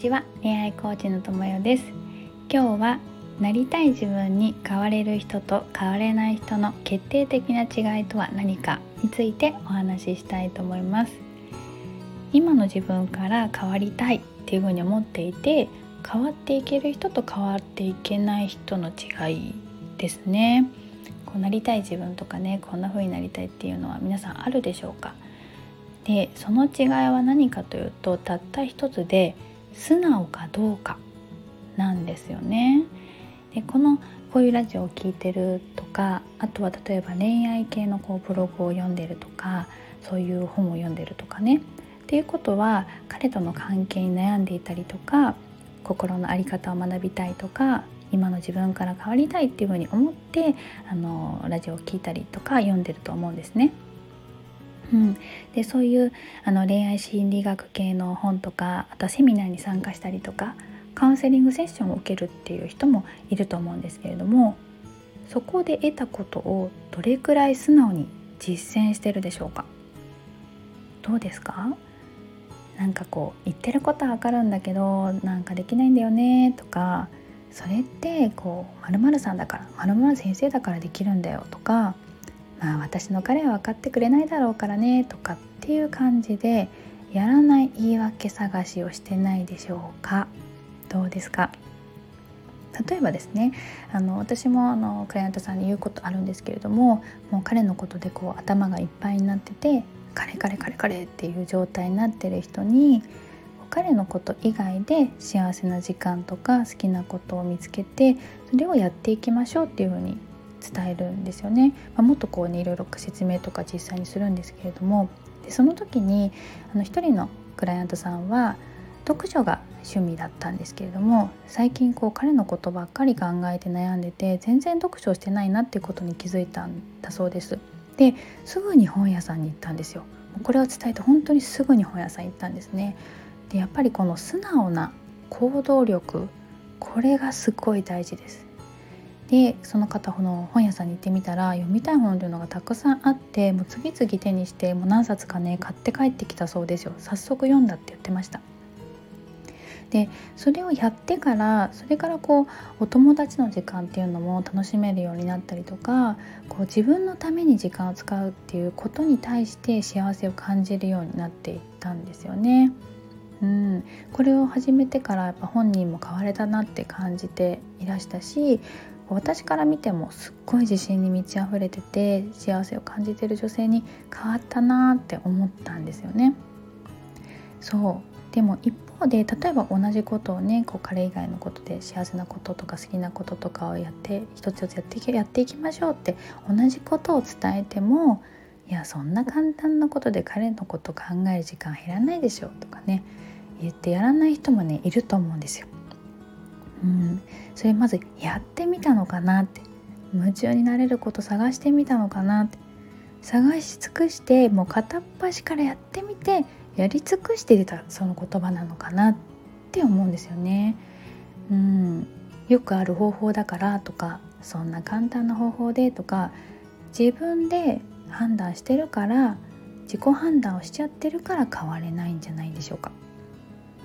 ちは。恋愛コーチのともよです。今日はなりたい自分に変われる人と変われない人の決定的な違いとは何かについてお話ししたいと思います。今の自分から変わりたいっていうふうに思っていて変わっていける人と変わっていけない人の違いですね。こうなりたい自分とかねこんな風になりたいっていうのは皆さんあるでしょうか？でその違いは何かというとたった一つで素直かどうかなんですよね。でこのこういうラジオを聴いてるとかあとは例えば恋愛系のこうブログを読んでるとかそういう本を読んでるとかねっていうことは彼との関係に悩んでいたりとか心の在り方を学びたいとか今の自分から変わりたいっていうふうに思ってあのラジオを聴いたりとか読んでると思うんですね。うん、でそういうあの恋愛心理学系の本とかあとセミナーに参加したりとかカウンセリングセッションを受けるっていう人もいると思うんですけれどもそこで得たことをどれくらい素直に実践してるでしょうか？どうですか？なんかこう言ってることはわかるんだけどなんかできないんだよねとかそれってこう○○さんだから○○先生だからできるんだよとかまあ私の彼は分かってくれないだろうからねとかっていう感じでやらない言い訳探しをしてないでしょうか？どうですか？例えばですねあの私もあのクライアントさんに言うことあるんですけれどももう彼のことでこう頭がいっぱいになってて「彼彼彼彼」っていう状態になってる人に彼のこと以外で幸せな時間とか好きなことを見つけてそれをやっていきましょうっていうふうに伝えるんですよね、まあ、もっとこうねいろいろ説明とか実際にするんですけれどもでその時にあの一人のクライアントさんは読書が趣味だったんですけれども最近こう彼のことばっかり考えて悩んでて全然読書をしてないなっていうことに気づいたんだそうです。ですぐに本屋さんに行ったんですよ。これを伝えて本当にすぐに本屋さん行ったんですね。でやっぱりこの素直な行動力これがすごい大事です。でその方の本屋さんに行ってみたら読みたい本というのがたくさんあってもう次々手にしてもう何冊かね買って帰ってきたそうですよ。早速読んだって言ってました。でそれをやってからそれからこうお友達の時間っていうのも楽しめるようになったりとかこう自分のために時間を使うっていうことに対して幸せを感じるようになっていったんですよね。うん、これを始めてからやっぱ本人も変われたなって感じていらしたし私から見てもすっごい自信に満ち溢れてて幸せを感じてる女性に変わったなって思ったんですよね。そうでも一方で例えば同じことをねこう彼以外のことで幸せなこととか好きなこととかをやって一つ一つやっていやっていきましょうって同じことを伝えてもいやそんな簡単なことで彼のこと考える時間減らないでしょとかね言ってやらない人もねいると思うんですよ。うん、それまずやってみたのかなって。夢中になれること探してみたのかなって。探し尽くしてもう片っ端からやってみてやり尽くして出たその言葉なのかなって思うんですよね。うん、よくある方法だからとかそんな簡単な方法でとか自分で判断してるから自己判断をしちゃってるから変われないんじゃないでしょうか。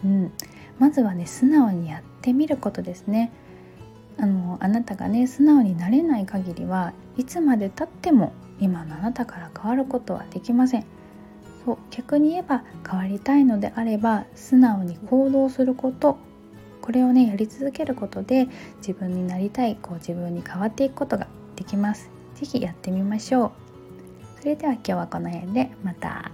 うん、まずはね素直にやってみることですね。あのあなたがね素直になれない限りはいつまでたっても今のあなたから変わることはできません。そう逆に言えば変わりたいのであれば素直に行動することこれをねやり続けることで自分になりたいこう自分に変わっていくことができます。是非やってみましょう。それでは今日はこの辺でまた。